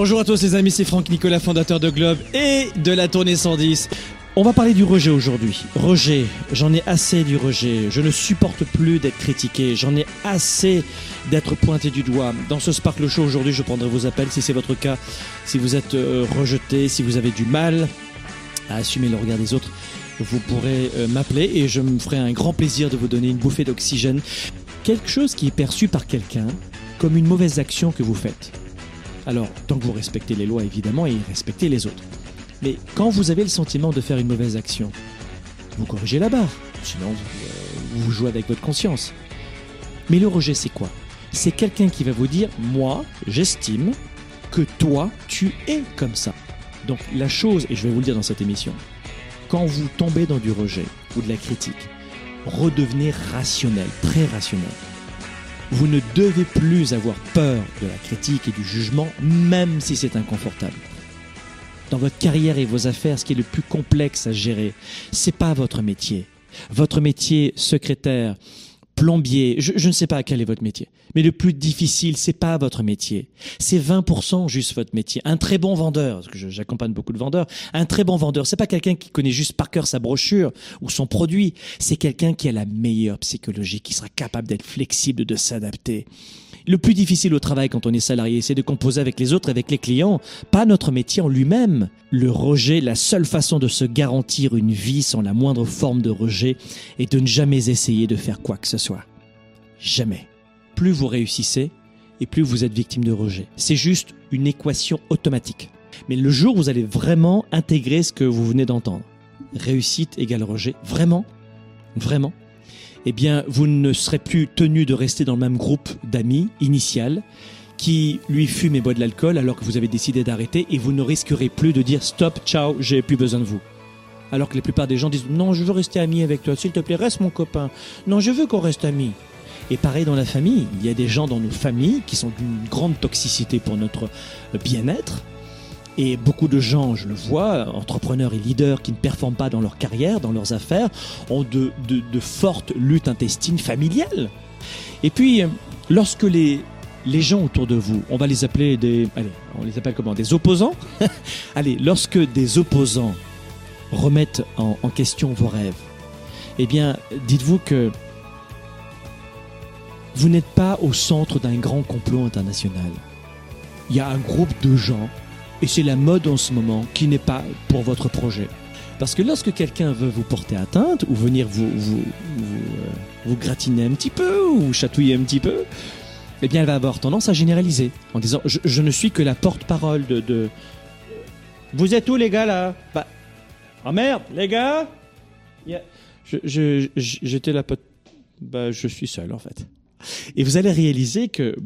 Bonjour à tous les amis, c'est Franck Nicolas, fondateur de Globe et de la tournée 110. On va parler du rejet aujourd'hui. Rejet, j'en ai assez du rejet. Je ne supporte plus d'être critiqué. J'en ai assez d'être pointé du doigt. Dans ce Sparkle Show aujourd'hui, je prendrai vos appels si c'est votre cas. Si vous êtes euh, rejeté, si vous avez du mal à assumer le regard des autres, vous pourrez euh, m'appeler et je me ferai un grand plaisir de vous donner une bouffée d'oxygène. Quelque chose qui est perçu par quelqu'un comme une mauvaise action que vous faites. Alors, tant que vous respectez les lois évidemment et respectez les autres. Mais quand vous avez le sentiment de faire une mauvaise action, vous corrigez la barre. Sinon, vous, euh, jouez avec votre conscience. Mais le rejet, c'est quoi? C'est quelqu'un qui va vous dire, moi, j'estime que toi, tu es comme ça. Donc la chose, et je vais vous le dire dans cette émission, quand vous tombez dans du rejet ou de la critique, redevenez rationnel, très rationnel. Vous ne devez plus avoir peur de la critique et du jugement, même si c'est inconfortable. Dans votre carrière et vos affaires, ce qui est le plus complexe à gérer, c'est pas votre métier. Votre métier, secrétaire, plombier, je, je ne sais pas quel est votre métier. Mais le plus difficile, c'est pas votre métier. C'est 20% juste votre métier. Un très bon vendeur, parce que j'accompagne beaucoup de vendeurs, un très bon vendeur, c'est pas quelqu'un qui connaît juste par cœur sa brochure ou son produit. C'est quelqu'un qui a la meilleure psychologie, qui sera capable d'être flexible, de s'adapter. Le plus difficile au travail quand on est salarié, c'est de composer avec les autres, avec les clients, pas notre métier en lui-même. Le rejet, la seule façon de se garantir une vie sans la moindre forme de rejet est de ne jamais essayer de faire quoi que ce soit. Jamais. Plus vous réussissez et plus vous êtes victime de rejet. C'est juste une équation automatique. Mais le jour où vous allez vraiment intégrer ce que vous venez d'entendre, réussite égale rejet, vraiment, vraiment, eh bien, vous ne serez plus tenu de rester dans le même groupe d'amis initial qui lui fume et boit de l'alcool alors que vous avez décidé d'arrêter et vous ne risquerez plus de dire stop, ciao, j'ai plus besoin de vous. Alors que la plupart des gens disent non, je veux rester ami avec toi, s'il te plaît, reste mon copain. Non, je veux qu'on reste amis. Et pareil dans la famille, il y a des gens dans nos familles qui sont d'une grande toxicité pour notre bien-être. Et beaucoup de gens, je le vois, entrepreneurs et leaders qui ne performent pas dans leur carrière, dans leurs affaires, ont de, fortes luttes intestines familiales. Et puis, euh, lorsque les, les gens autour de vous, on va les appeler des... Allez, on les appelle comment Des opposants Allez, lorsque des opposants remettent en, en question vos rêves, eh bien, dites-vous que vous n'êtes pas au centre d'un grand complot international. Il y a un groupe de gens, et c'est la mode en ce moment, qui n'est pas pour votre projet. Parce que lorsque quelqu'un veut vous porter atteinte, ou venir vous, vous, vous, euh, vous gratiner un petit peu, ou chatouiller un petit peu, eh bien, elle va avoir tendance à généraliser, en disant Je, je ne suis que la porte-parole de, de- Vous êtes où, les gars, là? Bah. Oh merde, les gars Il y a- Je- je- J'étais la pote. Bah, je suis seul, en fait. Et vous allez réaliser que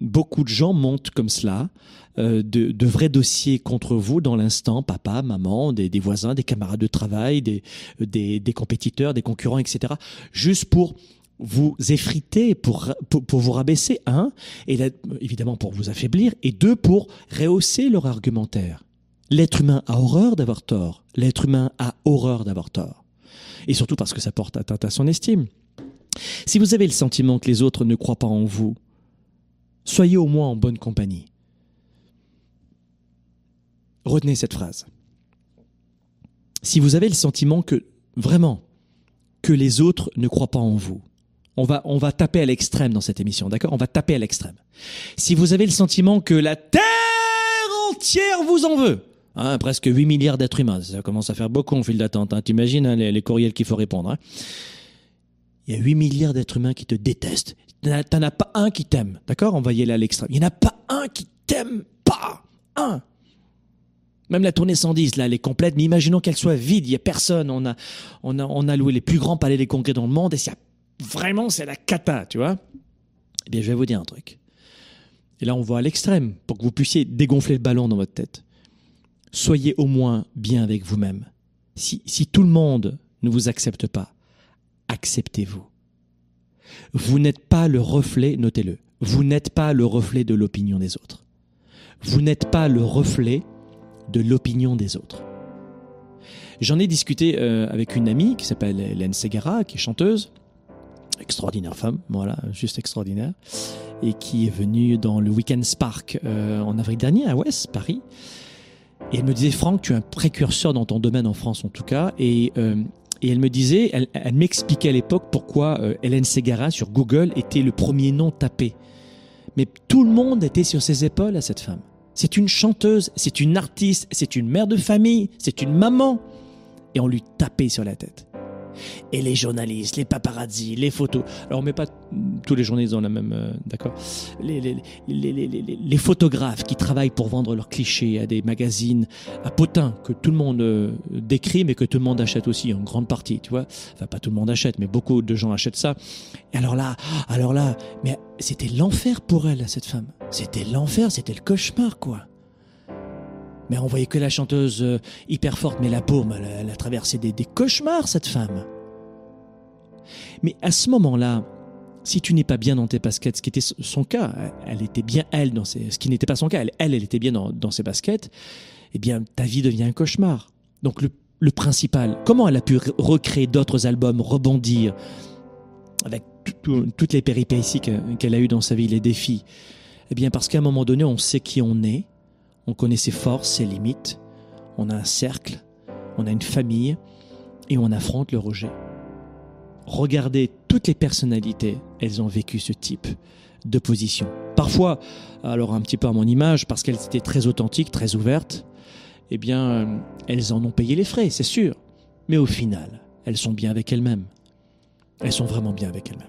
beaucoup de gens montent comme cela de, de vrais dossiers contre vous dans l'instant, papa, maman, des, des voisins, des camarades de travail, des, des, des compétiteurs, des concurrents, etc. Juste pour vous effriter, pour, pour, pour vous rabaisser, un, et là, évidemment pour vous affaiblir, et deux, pour rehausser leur argumentaire. L'être humain a horreur d'avoir tort. L'être humain a horreur d'avoir tort. Et surtout parce que ça porte atteinte à son estime. Si vous avez le sentiment que les autres ne croient pas en vous, soyez au moins en bonne compagnie. Retenez cette phrase. Si vous avez le sentiment que, vraiment, que les autres ne croient pas en vous, on va, on va taper à l'extrême dans cette émission, d'accord? On va taper à l'extrême. Si vous avez le sentiment que la terre entière vous en veut, Hein, presque 8 milliards d'êtres humains. Ça commence à faire beaucoup en file d'attente. Hein. T'imagines hein, les, courriels qu'il faut répondre. Hein. Il y a 8 milliards d'êtres humains qui te détestent. T'en as pas un qui t'aime. D'accord? On va y aller à l'extrême. Il n'y en a pas un qui t'aime pas. Un. Même la tournée 110, là, elle est complète, mais imaginons qu'elle soit vide, il n'y a personne. On a, on, a, on a loué les plus grands palais des congrès dans le monde, et a, vraiment, c'est la cata, tu vois. Eh bien, je vais vous dire un truc. Et là, on voit à l'extrême, pour que vous puissiez dégonfler le ballon dans votre tête. Soyez au moins bien avec vous-même. Si, si tout le monde ne vous accepte pas, acceptez-vous. Vous n'êtes pas le reflet, notez-le, vous n'êtes pas le reflet de l'opinion des autres. Vous n'êtes pas le reflet de l'opinion des autres. J'en ai discuté euh, avec une amie qui s'appelle Hélène Segara, qui est chanteuse, extraordinaire femme, voilà, juste extraordinaire, et qui est venue dans le Weekend Spark euh, en avril dernier à Ouest, Paris. Et elle me disait, Franck, tu es un précurseur dans ton domaine en France en tout cas, et euh, elle me disait, elle m'expliquait à l'époque pourquoi Hélène Segara sur Google était le premier nom tapé. Mais tout le monde était sur ses épaules à cette femme. C'est une chanteuse, c'est une artiste, c'est une mère de famille, c'est une maman. Et on lui tapait sur la tête. Et les journalistes, les paparazzi, les photos. Alors on met pas tous les journalistes dans la même, euh, d'accord. Les, photographes qui travaillent pour vendre leurs clichés à des magazines à potin que tout le monde euh, décrit, mais que tout le monde achète aussi en grande partie, tu vois. Enfin pas tout le monde achète, mais beaucoup de gens achètent ça. Et alors là, alors là, mais c'était l'enfer pour elle, cette femme. C'était l'enfer, c'était le cauchemar, quoi. Mais on voyait que la chanteuse euh, hyper forte, mais la paume, elle, a traversé des, cauchemars, cette femme. Mais à ce moment-là, si tu n'es pas bien dans tes baskets, ce qui était son cas, elle était bien elle dans ce qui n'était pas son cas, elle, elle, était bien dans, ses baskets, eh bien, ta vie devient un cauchemar. Donc, le, principal, comment elle a pu recréer d'autres albums, rebondir avec toutes les péripéties qu'elle a eues dans sa vie, les défis? Eh bien, parce qu'à un moment donné, on sait qui on est, on connaît ses forces, ses limites. On a un cercle, on a une famille et on affronte le rejet. Regardez toutes les personnalités, elles ont vécu ce type de position. Parfois, alors un petit peu à mon image, parce qu'elles étaient très authentiques, très ouvertes, eh bien, elles en ont payé les frais, c'est sûr. Mais au final, elles sont bien avec elles-mêmes. Elles sont vraiment bien avec elles-mêmes.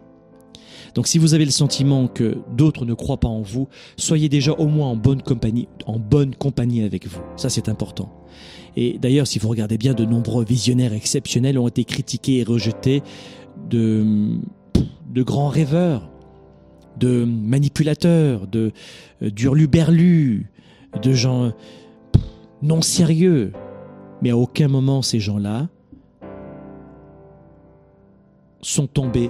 Donc si vous avez le sentiment que d'autres ne croient pas en vous, soyez déjà au moins en bonne compagnie, en bonne compagnie avec vous. Ça c'est important. Et d'ailleurs, si vous regardez bien, de nombreux visionnaires exceptionnels ont été critiqués et rejetés de, de grands rêveurs, de manipulateurs, de euh, d'urluberlus, de gens non sérieux. Mais à aucun moment ces gens-là sont tombés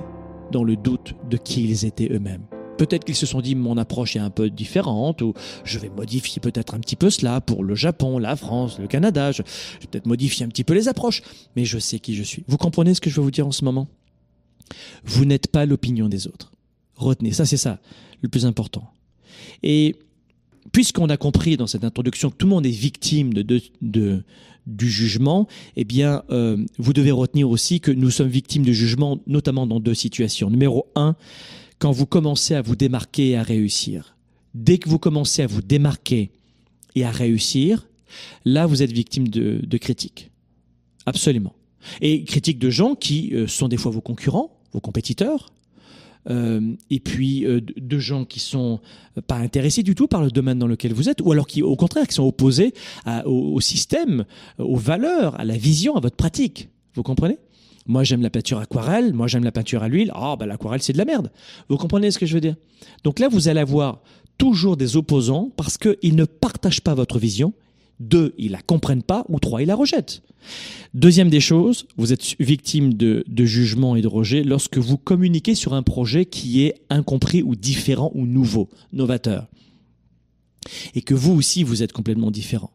dans le doute de qui ils étaient eux-mêmes. Peut-être qu'ils se sont dit mon approche est un peu différente ou je vais modifier peut-être un petit peu cela pour le Japon, la France, le Canada. Je, vais peut-être modifier un petit peu les approches, mais je sais qui je suis. Vous comprenez ce que je veux vous dire en ce moment? Vous n'êtes pas l'opinion des autres. Retenez, ça c'est ça, le plus important. Et puisqu'on a compris dans cette introduction que tout le monde est victime de, du jugement, eh bien, euh, vous devez retenir aussi que nous sommes victimes de jugement, notamment dans deux situations. Numéro un, quand vous commencez à vous démarquer et à réussir. Dès que vous commencez à vous démarquer et à réussir, là, vous êtes victime de, de critiques. Absolument. Et critiques de gens qui euh, sont des fois vos concurrents, vos compétiteurs, euh, et puis euh, de gens qui sont pas intéressés du tout par le domaine dans lequel vous êtes, ou alors qui, au contraire, qui sont opposés au, système, aux valeurs, à la vision, à votre pratique. Vous comprenez? Moi, j'aime la peinture aquarelle. Moi, j'aime la peinture à l'huile. Ah, ben, l'aquarelle, c'est de la merde. Vous comprenez ce que je veux dire? Donc là, vous allez avoir toujours des opposants parce qu'ils ne partagent pas votre vision deux, ils la comprennent pas, ou trois, ils la rejettent. Deuxième des choses, vous êtes victime de, jugement et de rejet lorsque vous communiquez sur un projet qui est incompris ou différent ou nouveau, novateur. Et que vous aussi, vous êtes complètement différent.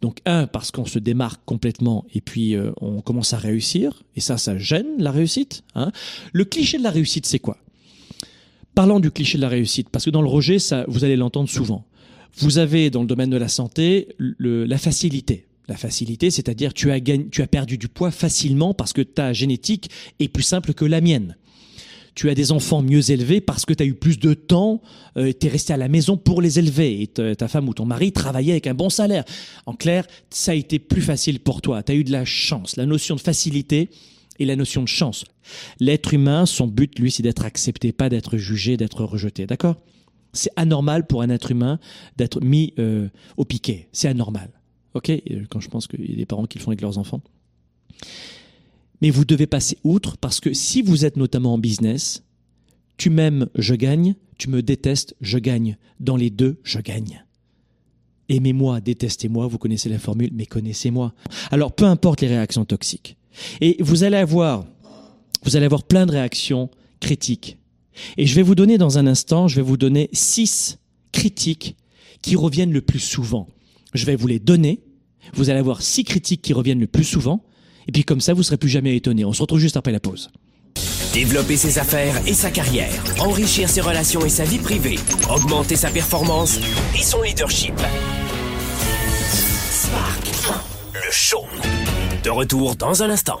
Donc un, parce qu'on se démarque complètement et puis euh, on commence à réussir, et ça, ça gêne la réussite. Hein. Le cliché de la réussite, c'est quoi? Parlons du cliché de la réussite, parce que dans le rejet, ça, vous allez l'entendre souvent. Vous avez dans le domaine de la santé la facilité. La facilité, c'est-à-dire tu as, tu as perdu du poids facilement parce que ta génétique est plus simple que la mienne. tu as des enfants mieux élevés parce que tu as eu plus de temps, euh, tu es resté à la maison pour les élever et ta femme ou ton mari travaillait avec un bon salaire. En clair, ça a été plus facile pour toi, tu as eu de la chance. La notion de facilité et la notion de chance. L'être humain, son but, lui, c'est d'être accepté, pas d'être jugé, d'être rejeté. D'accord? C'est anormal pour un être humain d'être mis euh, au piquet. C'est anormal. Ok? Quand je pense qu'il y a des parents qui le font avec leurs enfants. Mais vous devez passer outre parce que si vous êtes notamment en business, tu m'aimes, je gagne, tu me détestes, je gagne. Dans les deux, je gagne. Aimez-moi, détestez-moi, vous connaissez la formule, mais connaissez-moi. Alors peu importe les réactions toxiques. Et vous allez avoir, vous allez avoir plein de réactions critiques. Et je vais vous donner dans un instant, je vais vous donner six critiques qui reviennent le plus souvent. Je vais vous les donner. Vous allez avoir six critiques qui reviennent le plus souvent. Et puis comme ça, vous serez plus jamais étonné. On se retrouve juste après la pause. Développer ses affaires et sa carrière, enrichir ses relations et sa vie privée, augmenter sa performance et son leadership. Spark, le show. De retour dans un instant.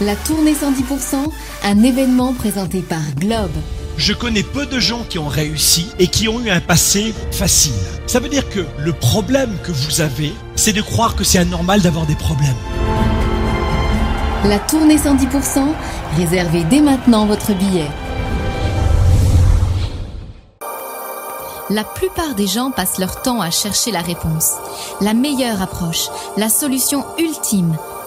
La tournée 110%, un événement présenté par Globe je connais peu de gens qui ont réussi et qui ont eu un passé facile. Ça veut dire que le problème que vous avez, c'est de croire que c'est anormal d'avoir des problèmes. La tournée 110%, réservez dès maintenant votre billet. La plupart des gens passent leur temps à chercher la réponse, la meilleure approche, la solution ultime,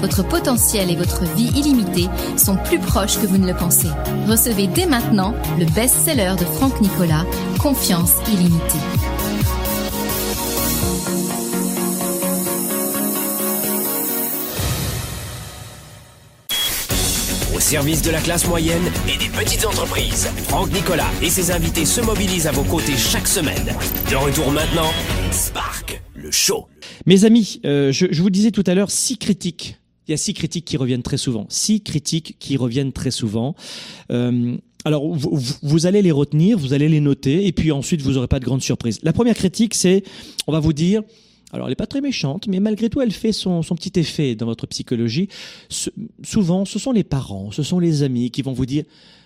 Votre potentiel et votre vie illimitée sont plus proches que vous ne le pensez. Recevez dès maintenant le best-seller de Franck Nicolas, Confiance illimitée. Au service de la classe moyenne et des petites entreprises, Franck Nicolas et ses invités se mobilisent à vos côtés chaque semaine. De retour maintenant, Spark, le show. Mes amis, euh, je, je vous disais tout à l'heure six critiques il y a six critiques qui reviennent très souvent. Six critiques qui reviennent très souvent. Euh, alors, vous, allez les retenir, vous allez les noter, et puis ensuite, vous n'aurez pas de grande surprise. La première critique, c'est, on va vous dire, alors elle n'est pas très méchante, mais malgré tout, elle fait son, son petit effet dans votre psychologie. souvent, ce sont les parents, ce sont les amis qui vont vous dire,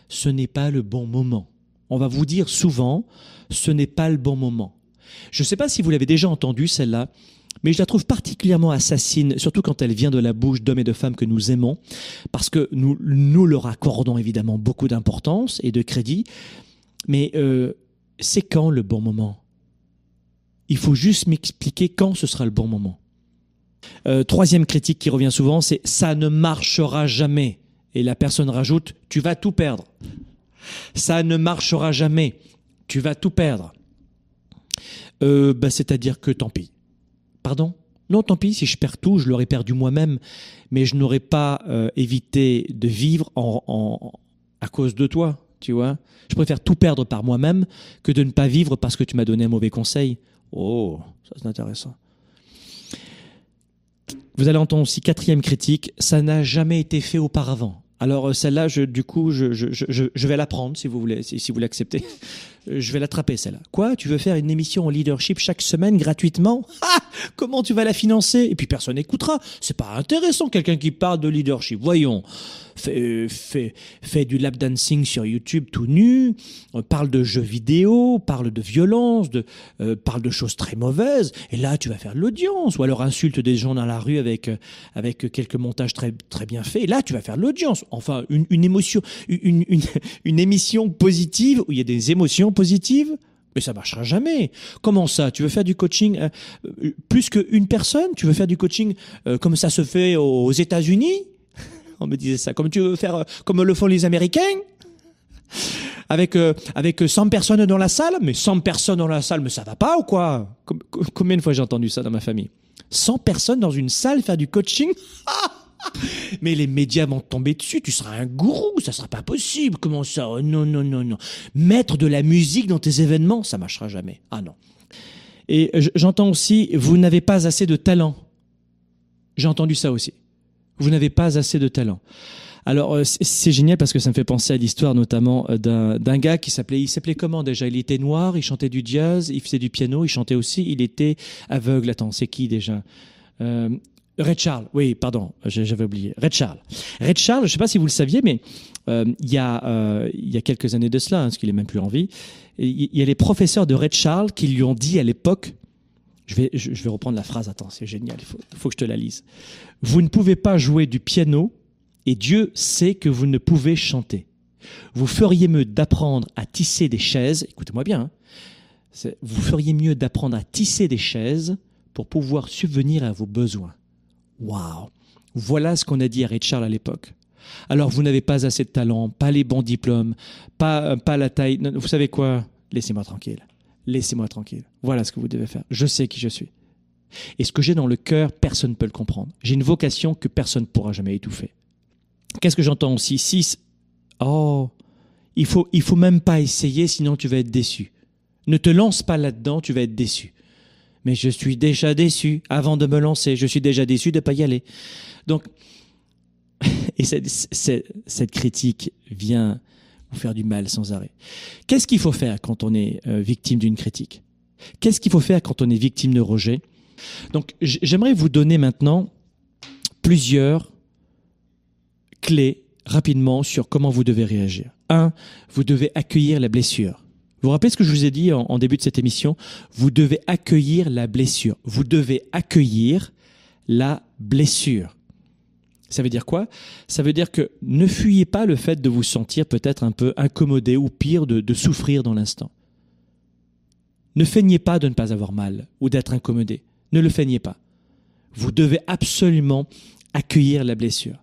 ce n'est pas le bon moment. On va vous dire souvent, ce n'est pas le bon moment. Je ne sais pas si vous l'avez déjà entendu, celle-là mais je la trouve particulièrement assassine, surtout quand elle vient de la bouche d'hommes et de femmes que nous aimons, parce que nous, nous leur accordons évidemment beaucoup d'importance et de crédit, mais euh, c'est quand le bon moment? Il faut juste m'expliquer quand ce sera le bon moment. Euh, troisième critique qui revient souvent, c'est ça ne marchera jamais. Et la personne rajoute, tu vas tout perdre. Ça ne marchera jamais. Tu vas tout perdre. Euh, bah, C'est-à-dire que tant pis. Pardon? Non, tant pis, si je perds tout, je l'aurais perdu moi-même, mais je n'aurais pas euh, évité de vivre en, à cause de toi, tu vois? Je préfère tout perdre par moi-même que de ne pas vivre parce que tu m'as donné un mauvais conseil. Oh, ça c'est intéressant. Vous allez entendre aussi quatrième critique, ça n'a jamais été fait auparavant. Alors euh, celle-là, du coup, je vais la prendre si vous voulez, si, si vous l'acceptez. Je vais l'attraper celle-là. Quoi? Tu veux faire une émission en leadership chaque semaine gratuitement? Ah Comment tu vas la financer? Et puis personne n'écoutera. C'est pas intéressant quelqu'un qui parle de leadership. Voyons fait, fait, fait du lap dancing sur YouTube tout nu, euh, parle de jeux vidéo, parle de violence, euh, parle de choses très mauvaises, et là tu vas faire de l'audience, ou alors insulte des gens dans la rue avec, euh, avec quelques montages très, très bien faits, et là tu vas faire de l'audience. Enfin, une, une émotion, une, une, une émission positive où il y a des émotions positives. Mais ça marchera jamais. Comment ça? Tu veux faire du coaching euh, plus qu'une personne? Tu veux faire du coaching euh, comme ça se fait aux États-Unis? On me disait ça. Comme tu veux faire, euh, comme le font les Américains? Avec euh, avec 100 personnes dans la salle, mais 100 personnes dans la salle, mais ça va pas ou quoi? Combien de fois j'ai entendu ça dans ma famille? 100 personnes dans une salle faire du coaching? Mais les médias vont tomber dessus, tu seras un gourou, ça sera pas possible. Comment ça oh, Non, non, non, non. Mettre de la musique dans tes événements, ça marchera jamais. Ah non. Et j'entends aussi, vous n'avez pas assez de talent. J'ai entendu ça aussi vous n'avez pas assez de talent. Alors euh, c'est génial parce que ça me fait penser à l'histoire notamment euh, d'un gars qui s'appelait il s'appelait comment déjà? Il était noir, il chantait du jazz, il faisait du piano, il chantait aussi, il était aveugle. Attends, c'est qui déjà? Euh, Red Charles, oui, pardon, j'avais oublié. Red Charles. Red Charles, je ne sais pas si vous le saviez, mais euh, il, y a, euh, y a quelques années de cela, hein, parce qu'il est même plus en vie, il y a les professeurs de Red Charles qui lui ont dit à l'époque, je vais, je, vais reprendre la phrase, attends, c'est génial, il faut, faut que je te la lise. Vous ne pouvez pas jouer du piano et Dieu sait que vous ne pouvez chanter. Vous feriez mieux d'apprendre à tisser des chaises, écoutez-moi bien, hein, vous feriez mieux d'apprendre à tisser des chaises pour pouvoir subvenir à vos besoins. Waouh Voilà ce qu'on a dit à Richard à l'époque. Alors vous n'avez pas assez de talent, pas les bons diplômes, pas, pas la taille. Vous savez quoi? Laissez-moi tranquille laissez-moi tranquille. Voilà ce que vous devez faire. Je sais qui je suis. Et ce que j'ai dans le cœur, personne ne peut le comprendre. J'ai une vocation que personne ne pourra jamais étouffer. Qu'est-ce que j'entends aussi? Si, oh, il faut, il faut même pas essayer, sinon tu vas être déçu. Ne te lance pas là-dedans, tu vas être déçu. Mais je suis déjà déçu avant de me lancer. Je suis déjà déçu de ne pas y aller. Donc, et cette, cette, critique vient ou faire du mal sans arrêt. Qu'est-ce qu'il faut faire quand on est euh, victime d'une critique? Qu'est-ce qu'il faut faire quand on est victime de rejet? Donc j'aimerais vous donner maintenant plusieurs clés rapidement sur comment vous devez réagir. Un, vous devez accueillir la blessure. Vous rappelez ce que je vous ai dit en, début de cette émission? Vous devez accueillir la blessure. Vous devez accueillir la blessure. Ça veut dire quoi? Ça veut dire que ne fuyez pas le fait de vous sentir peut-être un peu incommodé ou pire de, de souffrir dans l'instant. Ne feignez pas de ne pas avoir mal ou d'être incommodé. Ne le feignez pas. Vous devez absolument accueillir la blessure.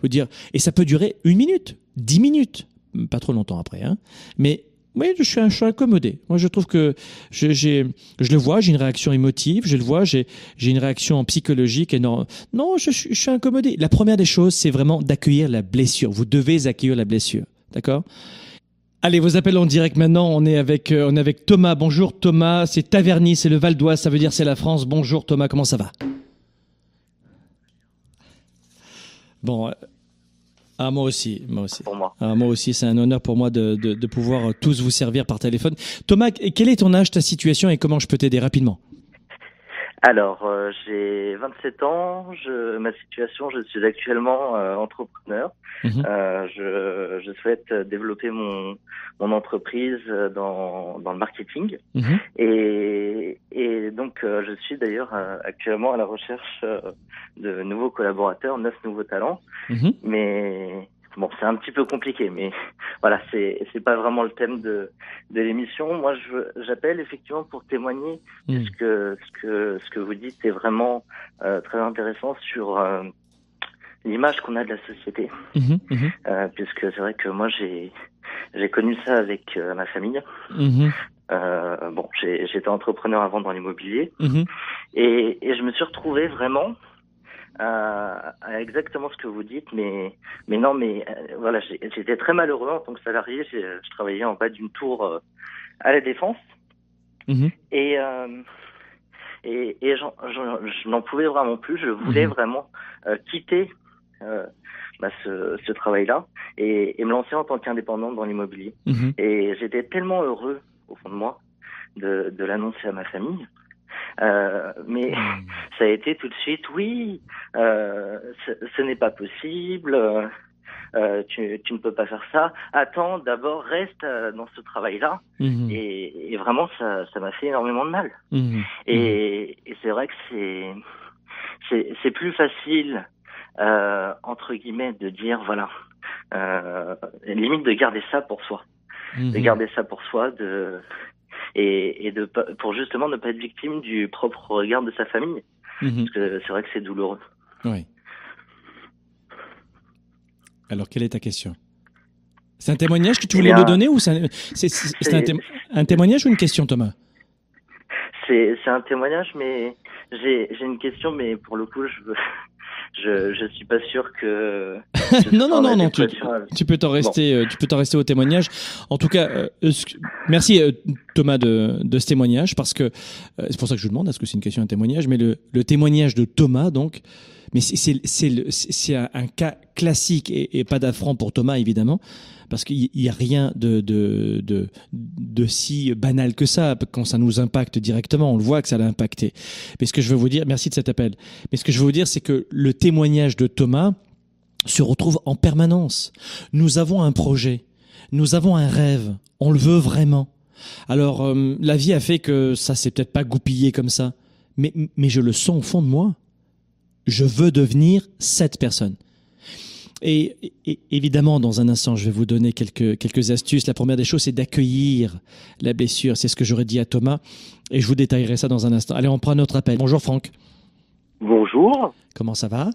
Vous dire, et ça peut durer une minute, dix minutes, pas trop longtemps après, hein, mais oui, je suis, je suis incommodé. Moi, je trouve que je, je le vois, j'ai une réaction émotive, je le vois, j'ai, j'ai une réaction psychologique. Et non, non je, je, suis incommodé. La première des choses, c'est vraiment d'accueillir la blessure. Vous devez accueillir la blessure. D'accord? Allez, vos appels en direct maintenant. On est avec, euh, on est avec Thomas. Bonjour Thomas. C'est Taverny, c'est le Val d'Oise, ça veut dire c'est la France. Bonjour Thomas, comment ça va? Bon, euh, ah, moi aussi, moi aussi. Pour moi. Ah, moi aussi, c'est un honneur pour moi de, de, de, pouvoir tous vous servir par téléphone. Thomas, quel est ton âge, ta situation et comment je peux t'aider rapidement? Alors, euh, j'ai 27 ans. Je, ma situation, je suis actuellement euh, entrepreneur. Mmh. Euh, je, je, souhaite développer mon, mon entreprise dans, dans le marketing. Mmh. Et, et donc, euh, je suis d'ailleurs euh, actuellement à la recherche euh, de nouveaux collaborateurs, neuf nouveaux talents. Mmh. Mais bon, c'est un petit peu compliqué, mais voilà, c'est c'est pas vraiment le thème de de l'émission. Moi, je j'appelle effectivement pour témoigner mmh. ce que ce que ce que vous dites est vraiment très intéressant sur l'image qu'on a de la société, mhm, mhm. Euh, puisque c'est vrai que moi j'ai j'ai connu ça avec euh, ma famille. Mhm. Euh, bon, j'étais entrepreneur avant dans l'immobilier et, et je me suis retrouvé vraiment à, exactement ce que vous dites, mais mais non, mais voilà, j'étais très malheureux en tant que salarié. Je travaillais en bas d'une tour à la défense et et, et je n'en pouvais vraiment plus. Je voulais vraiment quitter euh, bah, ce, ce travail-là et, et, me lancer en tant qu'indépendante dans l'immobilier. Mhm. Et j'étais tellement heureux au fond de moi de, de l'annoncer à ma famille. Euh, mais mhm. ça a été tout de suite, oui, euh, ce, ce n'est pas possible, euh, tu, tu, ne peux pas faire ça. Attends, d'abord, reste dans ce travail-là. Mhm. Et, et, vraiment, ça, ça m'a fait énormément de mal. Et, et c'est vrai que c'est, c'est plus facile euh, entre guillemets, de dire voilà, euh, limite de garder ça pour soi, de garder ça pour soi, de et, et de pour justement ne pas être victime du propre regard de sa famille, mhm. parce que c'est vrai que c'est douloureux. Oui. Alors quelle est ta question? C'est un témoignage que tu voulais nous donner ou c'est un, un, témoignage ou une question, Thomas? C'est un témoignage, mais j'ai une question, mais pour le coup, je veux, je je suis pas sûr que non non non non tu, tu, peux t'en rester euh, tu peux t'en rester au témoignage. En tout cas euh, merci euh, Thomas de, de ce témoignage parce que c'est pour ça que je vous demande est-ce que c'est une question un témoignage mais le, le témoignage de Thomas donc mais c'est un, un cas classique et, et pas d'affront pour Thomas évidemment parce qu'il n'y a rien de, de, de, de, si banal que ça quand ça nous impacte directement. On le voit que ça l'a impacté. Mais ce que je veux vous dire, merci de cet appel. Mais ce que je veux vous dire, c'est que le témoignage de Thomas se retrouve en permanence. Nous avons un projet, nous avons un rêve, on le veut vraiment. Alors euh, la vie a fait que ça s'est peut-être pas goupillé comme ça, mais, mais je le sens au fond de moi. Je veux devenir cette personne. Et, évidemment, dans un instant, je vais vous donner quelques, quelques astuces. La première des choses, c'est d'accueillir la blessure. C'est ce que j'aurais dit à Thomas. Et je vous détaillerai ça dans un instant. Allez, on prend notre appel. Bonjour Franck. Bonjour. Comment ça va?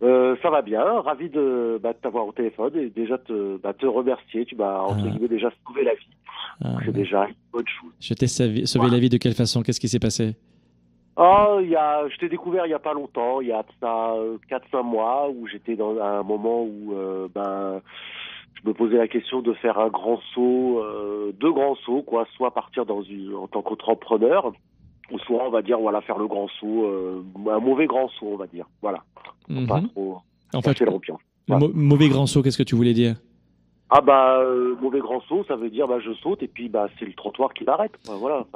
Euh, ça va bien, ravi de, bah, t'avoir au téléphone et déjà te, bah, te remercier. Tu m'as entre ah. guillemets déjà sauvé la vie. Ah, c'est déjà une bonne chose. Je t'ai sauvé, la vie de quelle façon? Qu'est-ce qui s'est passé? Oh, il y a, je t'ai découvert il y a pas longtemps, il y a ça 4-5 mois, où j'étais dans un moment où euh, ben je me posais la question de faire un grand saut, euh, deux grands sauts, quoi, soit partir dans une, en tant qu'entrepreneur, ou soit on va dire voilà faire le grand saut, euh, un mauvais grand saut, on va dire, voilà, pas mhm. trop. En fait, le mauvais grand saut, qu'est-ce que tu voulais dire? Ah bah mauvais grand saut, ça veut dire bah je saute et puis bah c'est le trottoir qui m'arrête. voilà.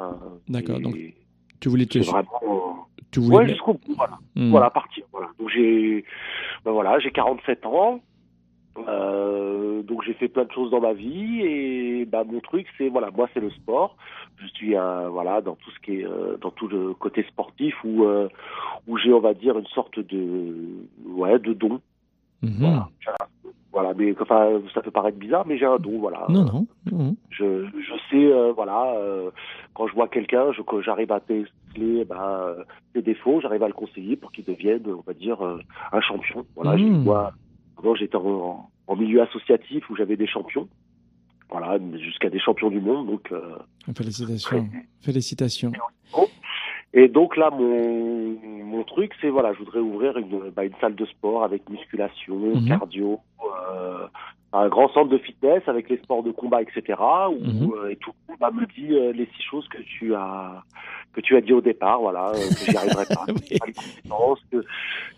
D'accord. Donc tu voulais te. Vraiment... Tu voulais. Ouais, jusqu'au bout, voilà. Voilà, partir. Voilà. Donc j'ai, ben voilà, j'ai 47 ans. Euh, donc j'ai fait plein de choses dans ma vie et bah mon truc c'est voilà moi c'est le sport je suis euh, voilà dans tout ce qui est euh, dans tout le côté sportif où euh, où j'ai on va dire une sorte de ouais de don mhm. voilà. Voilà mais enfin ça peut paraître bizarre mais j'ai un don voilà non non, non. je je sais voilà quand je vois quelqu'un, je, j'arrive à déceler bah, ses défauts, j'arrive à le conseiller pour qu'il devienne, on va dire, euh, un champion. Voilà, mmh. moi, avant j'étais en, en, milieu associatif où j'avais des champions. Voilà, jusqu'à des champions du monde. Donc, euh, félicitations. Félicitations. Et donc là, mon, mon truc, c'est voilà, je voudrais ouvrir une, bah, une salle de sport avec musculation, mmh. cardio, euh, un grand centre de fitness avec les sports de combat, etc. Où, mhm. euh, et tout le monde me dit euh, les six choses que tu as que tu as dit au départ, voilà, euh, que j'y arriverai pas, que,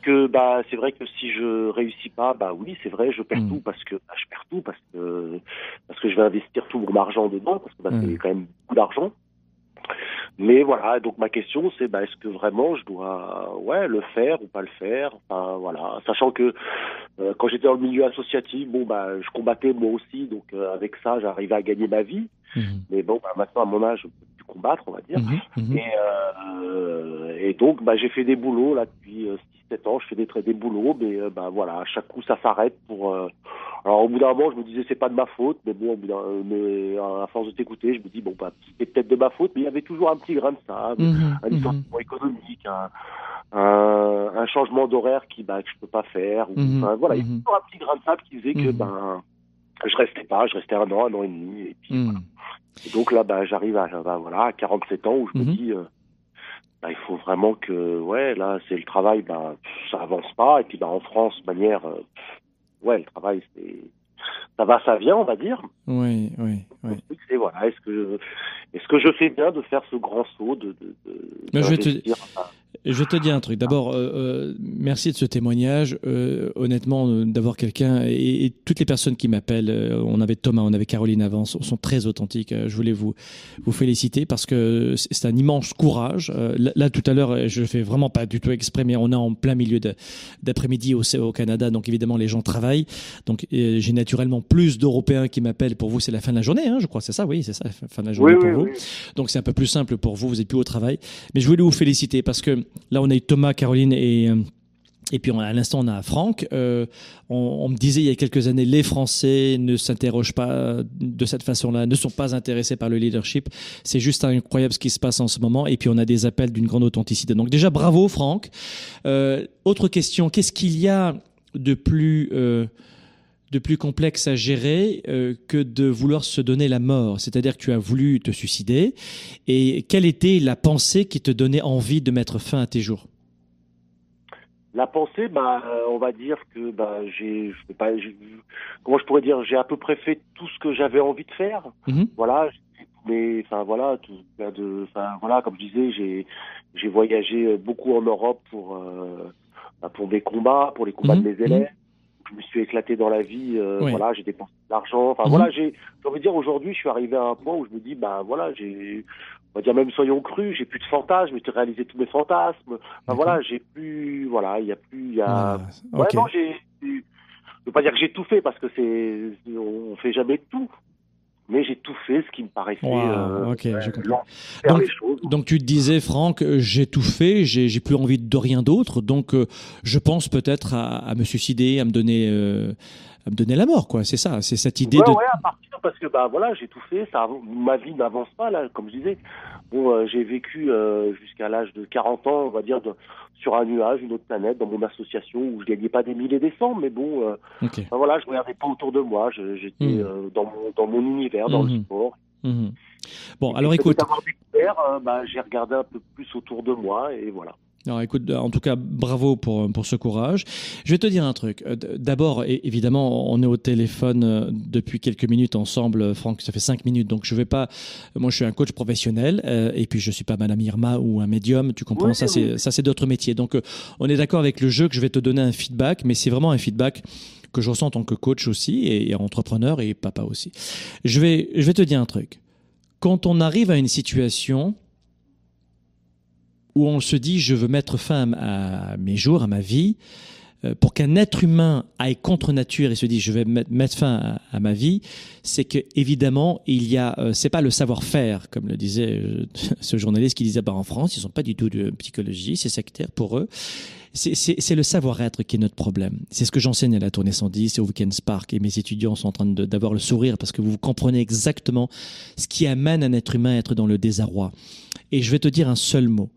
que bah c'est vrai que si je réussis pas, bah oui, c'est vrai, je perds mhm. tout parce que bah, je perds tout parce que parce que je vais investir tout mon argent dedans parce que bah, c'est mhm. quand même beaucoup d'argent. Mais voilà, donc ma question c'est bah, est-ce que vraiment je dois ouais le faire ou pas le faire? Enfin voilà, sachant que euh, quand j'étais dans le milieu associatif, bon bah je combattais moi aussi, donc euh, avec ça j'arrivais à gagner ma vie. Mhm. Mais bon bah, maintenant à mon âge combattre, on va dire. Mhm, mhm. Et, euh, et donc bah j'ai fait des boulots là depuis 6-7 ans, je fais des des boulots, mais bah voilà à chaque coup ça s'arrête pour alors au bout d'un moment, je me disais c'est pas de ma faute, mais bon, mais à force de t'écouter, je me dis bon bah c'est peut-être de ma faute, mais il y avait toujours un petit grain de sable, mmh, un licenciement économique, un, un, un changement d'horaire qui bah que je peux pas faire. Ou, Mhm, voilà, il y a mhm. toujours un petit grain de sable qui faisait que Mhm. ben je restais pas, je restais un an, un an et demi. Et puis, Hmm. voilà. Et donc là, bah, j'arrive à, bah, voilà, à 47 ans où je Mhm. me dis, euh, bah, il faut vraiment que, ouais, là, c'est le travail, bah, ça avance pas. Et puis, bah, en France, de manière, euh, ouais, le travail, c'est, ça va, ça vient, on va dire. Oui, oui, oui. C'est voilà, est-ce que, est-ce que je fais bien de faire ce grand saut de, de, de Mais je vais te- bah, Je te dire un truc. D'abord, euh, euh, merci de ce témoignage. Euh, honnêtement, euh, d'avoir quelqu'un et, et toutes les personnes qui m'appellent, on avait Thomas, on avait Caroline avant, sont, sont très authentiques. Je voulais vous vous féliciter parce que c'est un immense courage. Là, là, tout à l'heure, je le fais vraiment pas du tout exprès, mais on est en plein milieu d'après-midi au, au Canada, donc évidemment les gens travaillent. Donc j'ai naturellement plus d'Européens qui m'appellent. Pour vous, c'est la fin de la journée, hein, je crois. C'est ça, oui, c'est ça, fin de la journée Oui, pour oui, vous. oui. Donc c'est un peu plus simple pour vous, vous êtes plus au travail. Mais je voulais vous féliciter parce que là on a eu Thomas, Caroline et euh, et puis à l'instant on a Franck. Euh, on, me disait il y a quelques années les Français ne s'interrogent pas de cette façon-là, ne sont pas intéressés par le leadership. C'est juste incroyable ce qui se passe en ce moment. Et puis on a des appels d'une grande authenticité. Donc déjà bravo Franck. Euh, autre question, qu'est-ce qu'il y a de plus de plus complexe à gérer euh, que de vouloir se donner la mort. C'est-à-dire que tu as voulu te suicider. Et quelle était la pensée qui te donnait envie de mettre fin à tes jours? La pensée, bah, euh, on va dire que bah, j'ai, je sais pas, j'ai- comment je pourrais dire, j'ai à peu près fait tout ce que j'avais envie de faire. Mhm. Voilà, mais enfin voilà, tout plein de, enfin voilà, comme je disais, j'ai, j'ai voyagé euh, beaucoup en Europe pour, euh, bah, pour mes combats, pour les combats Mhm, de mes élèves. Je me suis éclaté dans la vie, euh, voilà, j'ai dépensé de l'argent. Enfin Mhm. voilà, j'ai, j'ai envie de dire aujourd'hui, je suis arrivé à un point où je me dis, bah voilà, j'ai, on va dire même soyons crus, j'ai plus de fantasmes, j'ai réalisé tous mes fantasmes. Enfin D'accord. voilà, j'ai plus, voilà, il y a plus, il y a. Ouais, non, j'ai. Je veux pas dire que j'ai tout fait parce que c'est, on fait jamais tout, mais j'ai tout fait ce qui me paraissait. Wow, euh, ok, je comprends. lent, faire Donc- les choses. Donc tu te disais, Franck, euh, j'ai tout fait, j'ai j'ai plus envie de rien d'autre, donc euh, je pense peut-être à, à me suicider, à me donner, euh, à me donner la mort, quoi. C'est ça, c'est cette idée ouais, de. ouais, à partir parce que bah voilà, j'ai tout fait. Ça, ma vie n'avance pas là, comme je disais. Bon, euh, j'ai vécu euh, jusqu'à l'âge de 40 ans, on va dire, de, sur un nuage, une autre planète, dans mon association où je gagnais pas des milliers des cents, mais bon, euh, Ok. enfin, voilà, je regardais pas autour de moi. J'étais Mhm. euh, dans mon dans mon univers, dans le sport. Mhm. Bon, Et alors écoute, avoir découvert, bah, j'ai regardé un peu plus autour de moi et voilà. Alors écoute, en tout cas, bravo pour pour ce courage. Je vais te dire un truc. Euh, D'abord, évidemment, on est au téléphone euh, depuis quelques minutes ensemble, Franck. Ça fait cinq minutes, donc je vais pas. Moi, je suis un coach professionnel, euh, et puis je suis pas Madame Irma ou un médium. Tu comprends Oui, Ça, oui. c'est ça, c'est d'autres métiers. Donc, euh, on est d'accord avec le jeu que je vais te donner un feedback, mais c'est vraiment un feedback que je ressens en tant que coach aussi et, et entrepreneur et papa aussi. Je vais je vais te dire un truc. Quand on arrive à une situation où on se dit je veux mettre fin à, mes jours, à ma vie, euh, pour qu'un être humain aille contre nature et se dise je vais met- mettre fin à, ma vie, c'est que évidemment il y a, euh, c'est pas le savoir-faire comme le disait euh, ce journaliste qui disait bah en France ils sont pas du tout de psychologie, c'est sectaire pour eux. C'est- le savoir-être qui est notre problème. C'est ce que j'enseigne à la tournée 110 et au Weekend Spark et mes étudiants sont en train d'avoir le sourire parce que vous comprenez exactement ce qui amène un être humain à être dans le désarroi. Et je vais te dire un seul mot.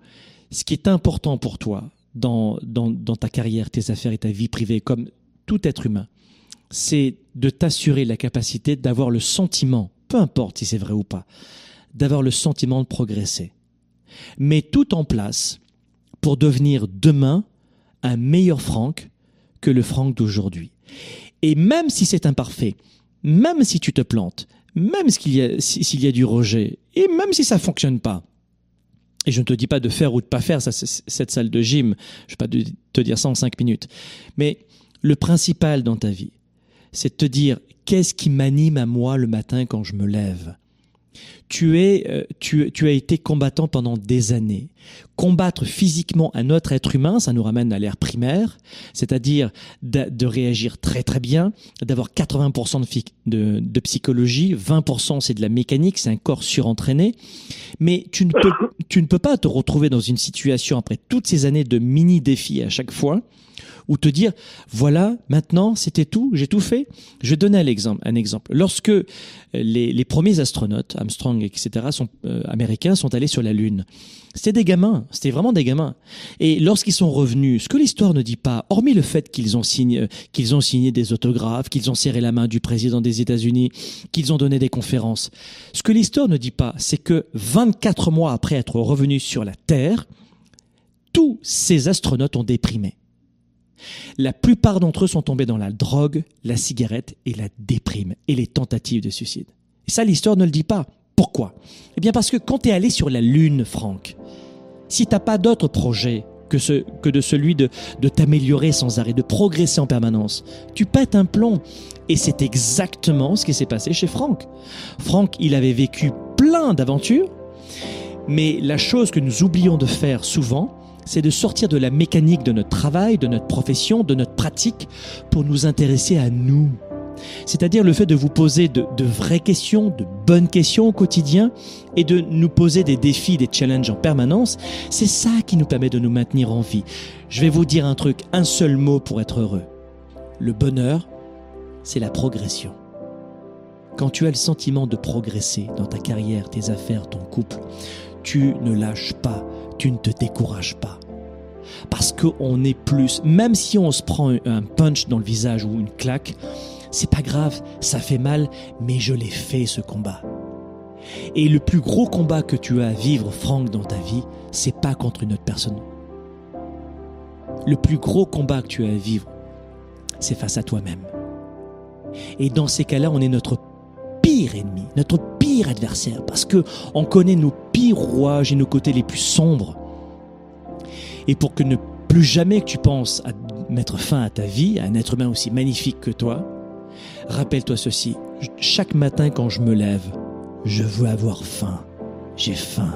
Ce qui est important pour toi dans, ta carrière, tes affaires et ta vie privée, comme tout être humain, c'est de t'assurer la capacité d'avoir le sentiment, peu importe si c'est vrai ou pas, d'avoir le sentiment de progresser. Mais tout en place pour devenir demain un meilleur Franck que le Franck d'aujourd'hui. Et même si c'est imparfait, même si tu te plantes, même s'il y a, y a du rejet, et même si ça fonctionne pas, et je ne te dis pas de faire ou de pas faire cette salle de gym, je vais pas te dire ça en cinq minutes, mais le principal dans ta vie, c'est de te dire qu'est-ce qui m'anime à moi le matin quand je me lève? Tu es, euh, tu, as été combattant pendant des années. Combattre physiquement un autre être humain, ça nous ramène à l'ère primaire, c'est-à-dire de, réagir très très bien, d'avoir 80% de, psychologie, 20% c'est de la mécanique, c'est un corps surentraîné. Mais tu ne, peux, tu ne peux pas te retrouver dans une situation après toutes ces années de mini défis à chaque fois ou te dire voilà maintenant c'était tout j'ai tout fait. Je vais donner un exemple un exemple. Lorsque les, les premiers astronautes Armstrong etc sont euh, américains sont allés sur la lune c'était des gamins c'était vraiment des gamins. Et lorsqu'ils sont revenus ce que l'histoire ne dit pas hormis le fait qu'ils ont signé qu'ils ont signé des autographes qu'ils ont serré la main du président des États-Unis qu'ils ont donné des conférences ce que l'histoire ne dit pas c'est que 24 mois après être revenus sur la Terre tous ces astronautes ont déprimé la plupart d'entre eux sont tombés dans la drogue, la cigarette et la déprime et les tentatives de suicide. Et ça, l'histoire ne le dit pas. Pourquoi? Eh bien parce que quand tu es allé sur la Lune, Franck, si t'as pas d'autre projet que, de celui de, de t'améliorer sans arrêt, de progresser en permanence, tu pètes un plomb. Et c'est exactement ce qui s'est passé chez Franck. Franck, il avait vécu plein d'aventures, mais la chose que nous oublions de faire souvent, c'est de sortir de la mécanique de notre travail, de notre profession, de notre pratique, pour nous intéresser à nous. C'est-à-dire le fait de vous poser de, vraies questions, de bonnes questions au quotidien, et de nous poser des défis, des challenges en permanence, c'est ça qui nous permet de nous maintenir en vie. Je vais vous dire un truc, un seul mot pour être heureux. Le bonheur, c'est la progression. Quand tu as le sentiment de progresser dans ta carrière, tes affaires, ton couple, tu ne lâches pas, tu ne te décourages pas. Parce qu'on est plus, même si on se prend un punch dans le visage ou une claque, c'est pas grave, ça fait mal, mais je l'ai fait ce combat. Et le plus gros combat que tu as à vivre, Franck, dans ta vie, c'est pas contre une autre personne. Le plus gros combat que tu as à vivre, c'est face à toi-même. Et dans ces cas-là, on est notre ennemi, notre pire adversaire, parce que on connaît nos pires rouages et nos côtés les plus sombres. Et pour que ne plus jamais que tu penses à mettre fin à ta vie, à un être humain aussi magnifique que toi, rappelle-toi ceci, chaque matin quand je me lève, je veux avoir faim, j'ai faim.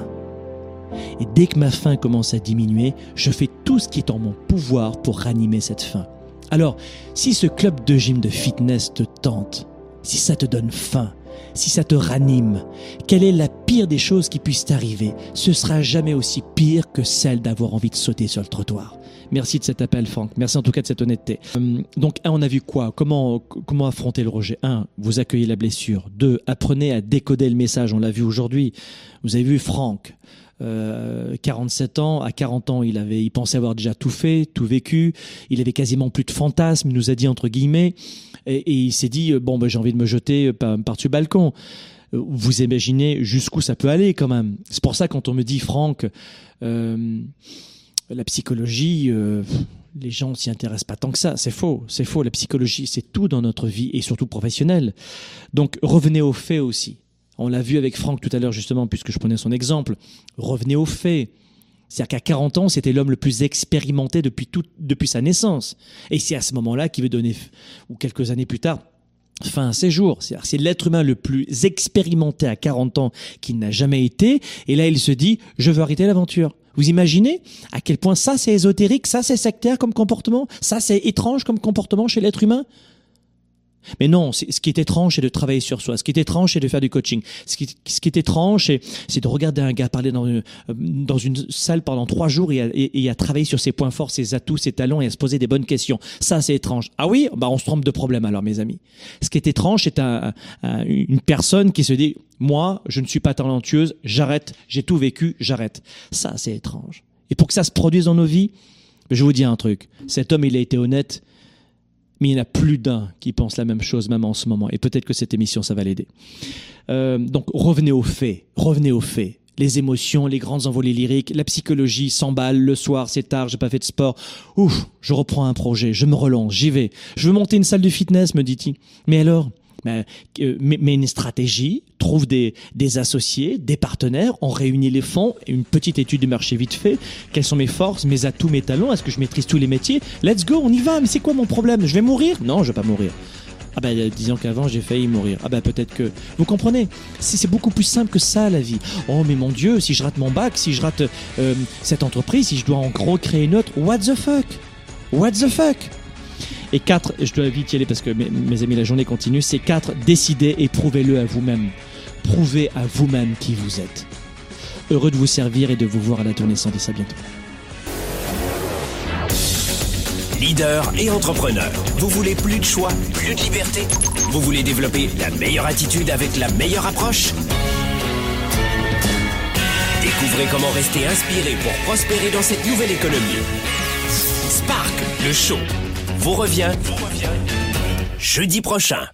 Et dès que ma faim commence à diminuer, je fais tout ce qui est en mon pouvoir pour ranimer cette faim. Alors, si ce club de gym de fitness te tente, si ça te donne faim, si ça te ranime, quelle est la pire des choses qui puissent t'arriver? Ce sera jamais aussi pire que celle d'avoir envie de sauter sur le trottoir. Merci de cet appel, Franck. Merci en tout cas de cette honnêteté. Euh, donc, un, on a vu quoi? Comment comment affronter le rejet? Un, vous accueillez la blessure. Deux, apprenez à décoder le message. On l'a vu aujourd'hui. Vous avez vu Franck. Euh, 47 ans, à 40 ans, il avait, il pensait avoir déjà tout fait, tout vécu. Il avait quasiment plus de fantasmes. Il nous a dit entre guillemets, et, il s'est dit bon, ben, j'ai envie de me jeter par, par-dessus balcon. Euh, vous imaginez jusqu'où ça peut aller quand même. C'est pour ça quand on me dit Franck, euh, la psychologie, euh, les gens s'y intéressent pas tant que ça. C'est faux, c'est faux. La psychologie, c'est tout dans notre vie et surtout professionnelle. Donc revenez aux faits aussi. On l'a vu avec Franck tout à l'heure justement, puisque je prenais son exemple. Revenez aux faits. C'est-à-dire qu'à 40 ans, c'était l'homme le plus expérimenté depuis, tout, depuis sa naissance. Et c'est à ce moment-là qu'il veut donner, ou quelques années plus tard, fin à ses jours. C'est l'être humain le plus expérimenté à 40 ans qu'il n'a jamais été. Et là, il se dit, je veux arrêter l'aventure. Vous imaginez à quel point ça c'est ésotérique, ça c'est sectaire comme comportement, ça c'est étrange comme comportement chez l'être humain? Mais non, ce qui est étrange, c'est de travailler sur soi. Ce qui est étrange, c'est de faire du coaching. Ce qui, ce qui est étrange, c'est de regarder un gars parler dans une, euh, dans une salle pendant trois jours et à, travailler sur ses points forts, ses atouts, ses talents et à se poser des bonnes questions. Ça, c'est étrange. Ah oui, bah on se trompe de problème alors, mes amis. Ce qui est étrange, c'est un, une personne qui se dit, moi, je ne suis pas talentueuse, j'arrête, j'ai tout vécu, j'arrête. Ça, c'est étrange. Et pour que ça se produise dans nos vies, je vous dis un truc. Cet homme, il a été honnête mais il y en a plus d'un qui pense la même chose même en ce moment. Et peut-être que cette émission, ça va l'aider. Euh, donc revenez aux faits, revenez aux faits. Les émotions, les grandes envolées lyriques, la psychologie s'emballe le soir, c'est tard, j'ai pas fait de sport. Ouf, je reprends un projet, je me relance, j'y vais. Je veux monter une salle de fitness, me dit-il. Mais alors, mais, une stratégie, trouve des, des associés, des partenaires, on réunit les fonds, une petite étude du marché vite fait, quelles sont mes forces, mes atouts, mes talents, est-ce que je maîtrise tous les métiers? Let's go, on y va, mais c'est quoi mon problème? Je vais mourir? Non, je vais pas mourir. Ah ben disons qu'avant j'ai failli mourir. Ah ben peut-être que vous comprenez. C'est beaucoup plus simple que ça la vie. Oh mais mon Dieu, si je rate mon bac, si je rate euh, cette entreprise, si je dois en gros créer une autre, what the fuck? What the fuck? Et 4, je dois vite y aller parce que mes, amis, la journée continue, c'est 4, décidez et prouvez-le à vous-même. Prouvez à vous-même qui vous êtes. Heureux de vous servir et de vous voir à la tournée Santé, à bientôt. Leader et entrepreneur, vous voulez plus de choix, plus de liberté? Vous voulez développer la meilleure attitude avec la meilleure approche? Découvrez comment rester inspiré pour prospérer dans cette nouvelle économie. Spark, le show vous revient, jeudi prochain.